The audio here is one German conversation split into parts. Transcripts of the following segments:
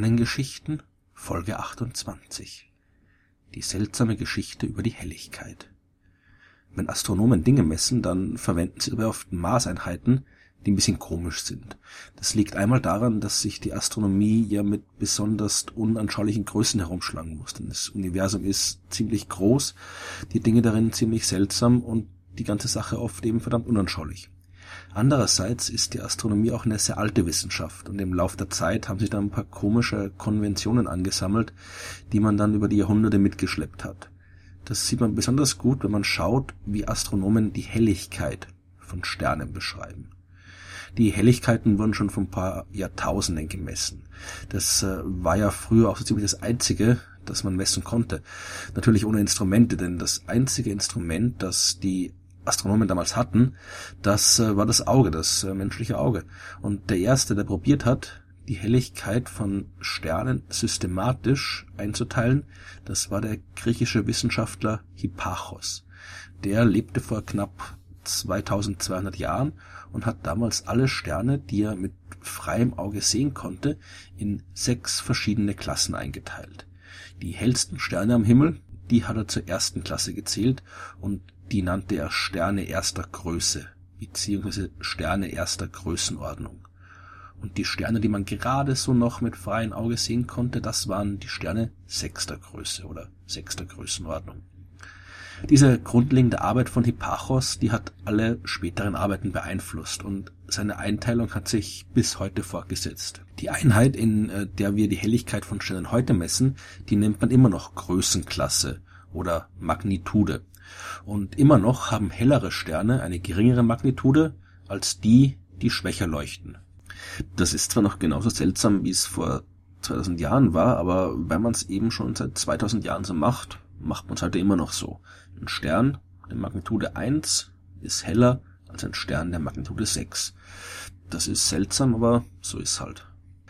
Sternengeschichten Folge 28 Die seltsame Geschichte über die Helligkeit. Wenn Astronomen Dinge messen, dann verwenden sie dabei oft Maßeinheiten, die ein bisschen komisch sind. Das liegt einmal daran, dass sich die Astronomie ja mit besonders unanschaulichen Größen herumschlagen muss. Denn das Universum ist ziemlich groß, die Dinge darin ziemlich seltsam und die ganze Sache oft eben verdammt unanschaulich. Andererseits ist die Astronomie auch eine sehr alte Wissenschaft und im Lauf der Zeit haben sich da ein paar komische Konventionen angesammelt, die man dann über die Jahrhunderte mitgeschleppt hat. Das sieht man besonders gut, wenn man schaut, wie Astronomen die Helligkeit von Sternen beschreiben. Die Helligkeiten wurden schon vor ein paar Jahrtausenden gemessen. Das äh, war ja früher auch so ziemlich das Einzige, das man messen konnte. Natürlich ohne Instrumente, denn das einzige Instrument, das die Astronomen damals hatten, das äh, war das Auge, das äh, menschliche Auge. Und der erste, der probiert hat, die Helligkeit von Sternen systematisch einzuteilen, das war der griechische Wissenschaftler Hipparchos. Der lebte vor knapp 2200 Jahren und hat damals alle Sterne, die er mit freiem Auge sehen konnte, in sechs verschiedene Klassen eingeteilt. Die hellsten Sterne am Himmel, die hat er zur ersten Klasse gezählt und die nannte er Sterne erster Größe beziehungsweise Sterne erster Größenordnung. Und die Sterne, die man gerade so noch mit freiem Auge sehen konnte, das waren die Sterne sechster Größe oder sechster Größenordnung. Diese grundlegende Arbeit von Hipparchos, die hat alle späteren Arbeiten beeinflusst und seine Einteilung hat sich bis heute fortgesetzt. Die Einheit, in äh, der wir die Helligkeit von Sternen heute messen, die nennt man immer noch Größenklasse oder Magnitude. Und immer noch haben hellere Sterne eine geringere Magnitude als die, die schwächer leuchten. Das ist zwar noch genauso seltsam, wie es vor 2000 Jahren war, aber wenn man es eben schon seit 2000 Jahren so macht, macht man es halt immer noch so. Ein Stern der Magnitude 1 ist heller als ein Stern der Magnitude 6. Das ist seltsam, aber so ist halt.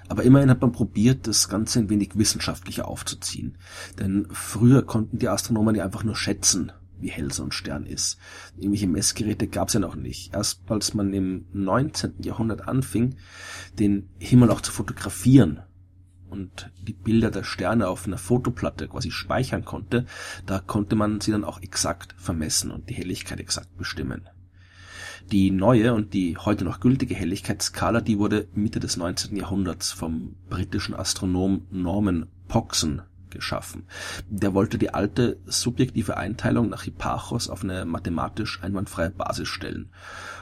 Aber immerhin hat man probiert, das Ganze ein wenig wissenschaftlicher aufzuziehen. Denn früher konnten die Astronomen ja einfach nur schätzen, wie hell so ein Stern ist. Irgendwelche Messgeräte gab es ja noch nicht. Erst als man im 19. Jahrhundert anfing, den Himmel auch zu fotografieren und die Bilder der Sterne auf einer Fotoplatte quasi speichern konnte, da konnte man sie dann auch exakt vermessen und die Helligkeit exakt bestimmen. Die neue und die heute noch gültige Helligkeitsskala, die wurde Mitte des 19. Jahrhunderts vom britischen Astronom Norman Pogson geschaffen. Der wollte die alte subjektive Einteilung nach Hipparchos auf eine mathematisch einwandfreie Basis stellen.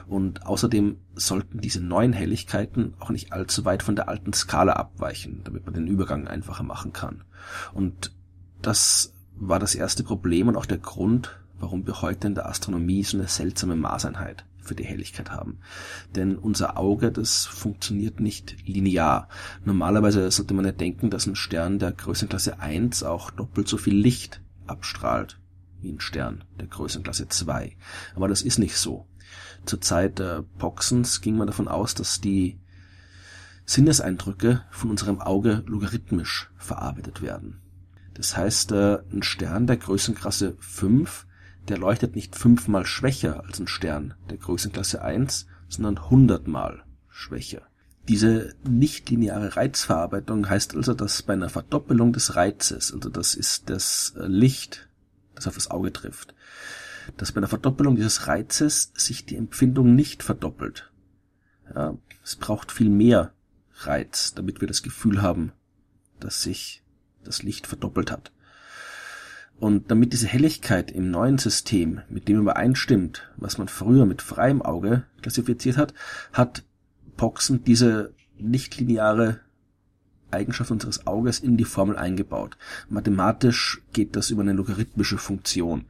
Und außerdem sollten diese neuen Helligkeiten auch nicht allzu weit von der alten Skala abweichen, damit man den Übergang einfacher machen kann. Und das war das erste Problem und auch der Grund, warum wir heute in der Astronomie so eine seltsame Maßeinheit für die Helligkeit haben. Denn unser Auge, das funktioniert nicht linear. Normalerweise sollte man ja denken, dass ein Stern der Größenklasse 1 auch doppelt so viel Licht abstrahlt wie ein Stern der Größenklasse 2. Aber das ist nicht so. Zur Zeit der Poxens ging man davon aus, dass die Sinneseindrücke von unserem Auge logarithmisch verarbeitet werden. Das heißt, äh, ein Stern der Größenklasse 5 der leuchtet nicht fünfmal schwächer als ein Stern der Größenklasse 1, sondern hundertmal schwächer. Diese nichtlineare Reizverarbeitung heißt also, dass bei einer Verdoppelung des Reizes, also das ist das äh, Licht, das auf das Auge trifft, dass bei einer Verdoppelung dieses Reizes sich die Empfindung nicht verdoppelt. Ja, es braucht viel mehr Reiz, damit wir das Gefühl haben, dass sich das Licht verdoppelt hat. Und damit diese Helligkeit im neuen System mit dem übereinstimmt, was man früher mit freiem Auge klassifiziert hat, hat Poxen diese nichtlineare Eigenschaft unseres Auges in die Formel eingebaut. Mathematisch geht das über eine logarithmische Funktion.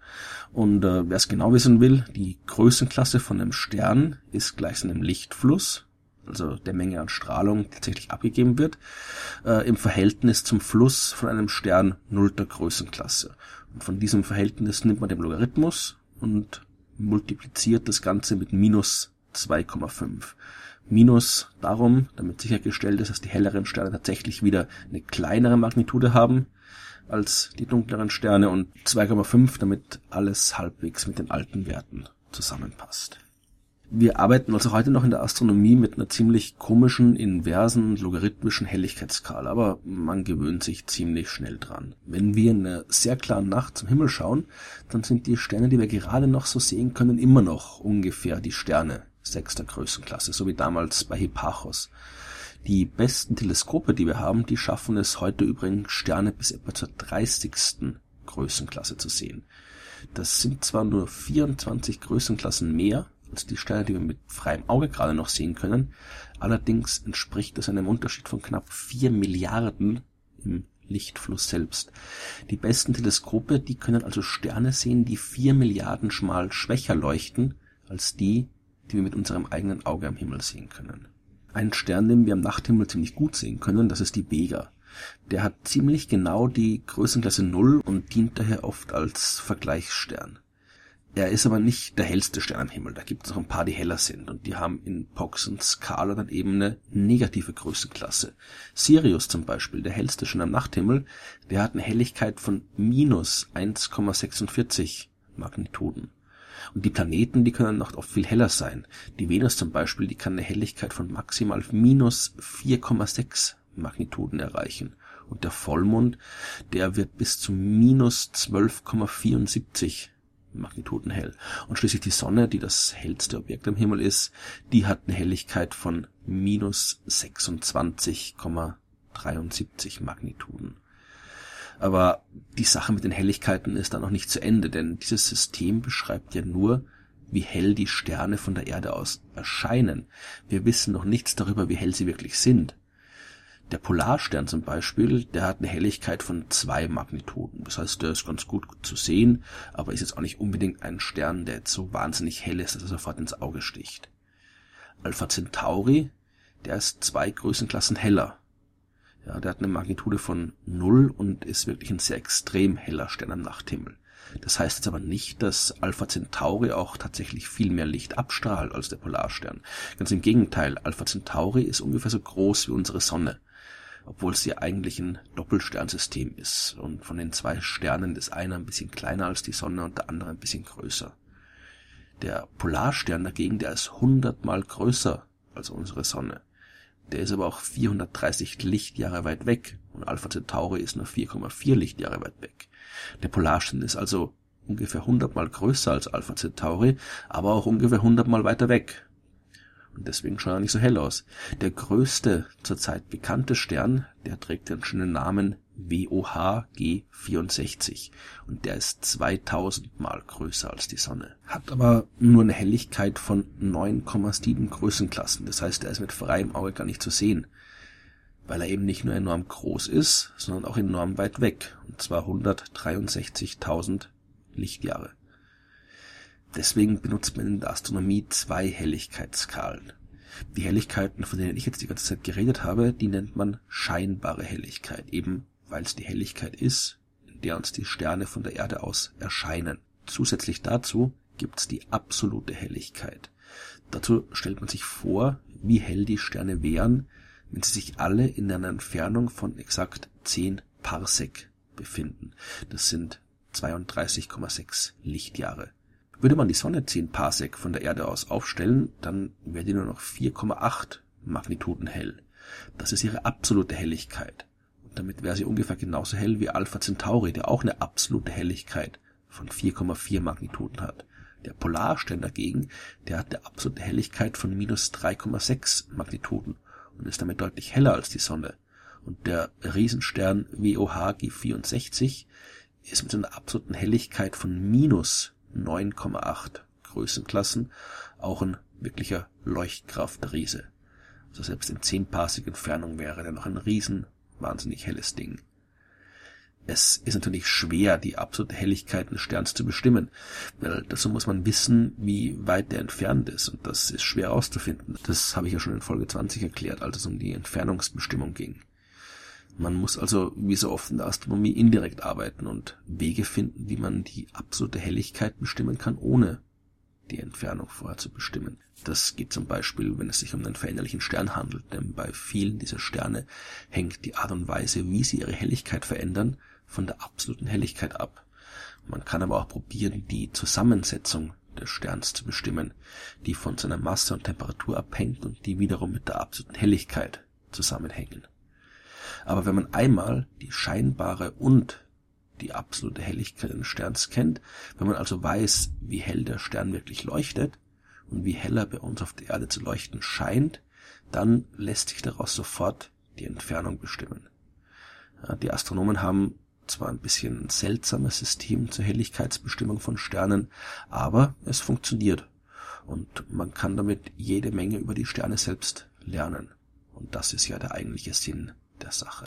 Und äh, wer es genau wissen will, die Größenklasse von einem Stern ist gleich seinem Lichtfluss, also der Menge an Strahlung, tatsächlich abgegeben wird, äh, im Verhältnis zum Fluss von einem Stern nullter Größenklasse. Und von diesem Verhältnis nimmt man den Logarithmus und multipliziert das Ganze mit minus 2,5. Minus darum, damit sichergestellt ist, dass die helleren Sterne tatsächlich wieder eine kleinere Magnitude haben als die dunkleren Sterne und 2,5, damit alles halbwegs mit den alten Werten zusammenpasst. Wir arbeiten also heute noch in der Astronomie mit einer ziemlich komischen, inversen, logarithmischen Helligkeitsskala, aber man gewöhnt sich ziemlich schnell dran. Wenn wir in einer sehr klaren Nacht zum Himmel schauen, dann sind die Sterne, die wir gerade noch so sehen können, immer noch ungefähr die Sterne sechster Größenklasse, so wie damals bei Hipparchos. Die besten Teleskope, die wir haben, die schaffen es heute übrigens Sterne bis etwa zur 30. Größenklasse zu sehen. Das sind zwar nur 24 Größenklassen mehr, als die Sterne, die wir mit freiem Auge gerade noch sehen können. Allerdings entspricht das einem Unterschied von knapp vier Milliarden im Lichtfluss selbst. Die besten Teleskope, die können also Sterne sehen, die vier Milliarden schmal schwächer leuchten als die, die wir mit unserem eigenen Auge am Himmel sehen können. Ein Stern, den wir am Nachthimmel ziemlich gut sehen können, das ist die Vega. Der hat ziemlich genau die Größenklasse Null und dient daher oft als Vergleichsstern. Er ist aber nicht der hellste Stern am Himmel. Da gibt es noch ein paar, die heller sind. Und die haben in Poxons Skala dann eben eine negative Größenklasse. Sirius zum Beispiel, der hellste Stern am Nachthimmel, der hat eine Helligkeit von minus 1,46 Magnituden. Und die Planeten, die können noch oft viel heller sein. Die Venus zum Beispiel, die kann eine Helligkeit von maximal minus 4,6 Magnituden erreichen. Und der Vollmond, der wird bis zu minus 12,74 Magnituden hell. Und schließlich die Sonne, die das hellste Objekt am Himmel ist, die hat eine Helligkeit von minus 26,73 Magnituden. Aber die Sache mit den Helligkeiten ist dann noch nicht zu Ende, denn dieses System beschreibt ja nur, wie hell die Sterne von der Erde aus erscheinen. Wir wissen noch nichts darüber, wie hell sie wirklich sind. Der Polarstern zum Beispiel, der hat eine Helligkeit von zwei Magnituden. Das heißt, der ist ganz gut zu sehen, aber ist jetzt auch nicht unbedingt ein Stern, der jetzt so wahnsinnig hell ist, dass er sofort ins Auge sticht. Alpha Centauri, der ist zwei Größenklassen heller. Ja, der hat eine Magnitude von null und ist wirklich ein sehr extrem heller Stern am Nachthimmel. Das heißt jetzt aber nicht, dass Alpha Centauri auch tatsächlich viel mehr Licht abstrahlt als der Polarstern. Ganz im Gegenteil, Alpha Centauri ist ungefähr so groß wie unsere Sonne obwohl es ja eigentlich ein Doppelsternsystem ist und von den zwei Sternen ist einer ein bisschen kleiner als die Sonne und der andere ein bisschen größer. Der Polarstern dagegen, der ist hundertmal größer als unsere Sonne. Der ist aber auch 430 Lichtjahre weit weg und Alpha Centauri ist nur 4,4 Lichtjahre weit weg. Der Polarstern ist also ungefähr hundertmal größer als Alpha Centauri, aber auch ungefähr hundertmal weiter weg. Und deswegen schaut er nicht so hell aus. Der größte zurzeit bekannte Stern, der trägt den schönen Namen WOH G64 und der ist 2000 mal größer als die Sonne. Hat aber nur eine Helligkeit von 9,7 Größenklassen. Das heißt, er ist mit freiem Auge gar nicht zu sehen, weil er eben nicht nur enorm groß ist, sondern auch enorm weit weg, und zwar 163.000 Lichtjahre. Deswegen benutzt man in der Astronomie zwei Helligkeitsskalen. Die Helligkeiten, von denen ich jetzt die ganze Zeit geredet habe, die nennt man scheinbare Helligkeit, eben weil es die Helligkeit ist, in der uns die Sterne von der Erde aus erscheinen. Zusätzlich dazu gibt's die absolute Helligkeit. Dazu stellt man sich vor, wie hell die Sterne wären, wenn sie sich alle in einer Entfernung von exakt 10 Parsec befinden. Das sind 32,6 Lichtjahre. Würde man die Sonne 10 Parsec von der Erde aus aufstellen, dann wäre die nur noch 4,8 Magnituden hell. Das ist ihre absolute Helligkeit. Und damit wäre sie ungefähr genauso hell wie Alpha Centauri, der auch eine absolute Helligkeit von 4,4 Magnituden hat. Der Polarstern dagegen, der hat eine absolute Helligkeit von minus 3,6 Magnituden und ist damit deutlich heller als die Sonne. Und der Riesenstern WOH G64 ist mit einer absoluten Helligkeit von minus 9,8 Größenklassen auch ein wirklicher Leuchtkraftriese. Also selbst in 10 Parsec Entfernung wäre der noch ein riesen, wahnsinnig helles Ding. Es ist natürlich schwer, die absolute Helligkeit eines Sterns zu bestimmen, weil dazu muss man wissen, wie weit der entfernt ist, und das ist schwer auszufinden. Das habe ich ja schon in Folge 20 erklärt, als es um die Entfernungsbestimmung ging. Man muss also wie so oft in der Astronomie indirekt arbeiten und Wege finden, wie man die absolute Helligkeit bestimmen kann, ohne die Entfernung vorher zu bestimmen. Das geht zum Beispiel, wenn es sich um einen veränderlichen Stern handelt, denn bei vielen dieser Sterne hängt die Art und Weise, wie sie ihre Helligkeit verändern, von der absoluten Helligkeit ab. Man kann aber auch probieren, die Zusammensetzung des Sterns zu bestimmen, die von seiner Masse und Temperatur abhängt und die wiederum mit der absoluten Helligkeit zusammenhängen. Aber wenn man einmal die scheinbare und die absolute Helligkeit eines Sterns kennt, wenn man also weiß, wie hell der Stern wirklich leuchtet und wie heller bei uns auf der Erde zu leuchten scheint, dann lässt sich daraus sofort die Entfernung bestimmen. Die Astronomen haben zwar ein bisschen ein seltsames System zur Helligkeitsbestimmung von Sternen, aber es funktioniert und man kann damit jede Menge über die Sterne selbst lernen. Und das ist ja der eigentliche Sinn der Sache.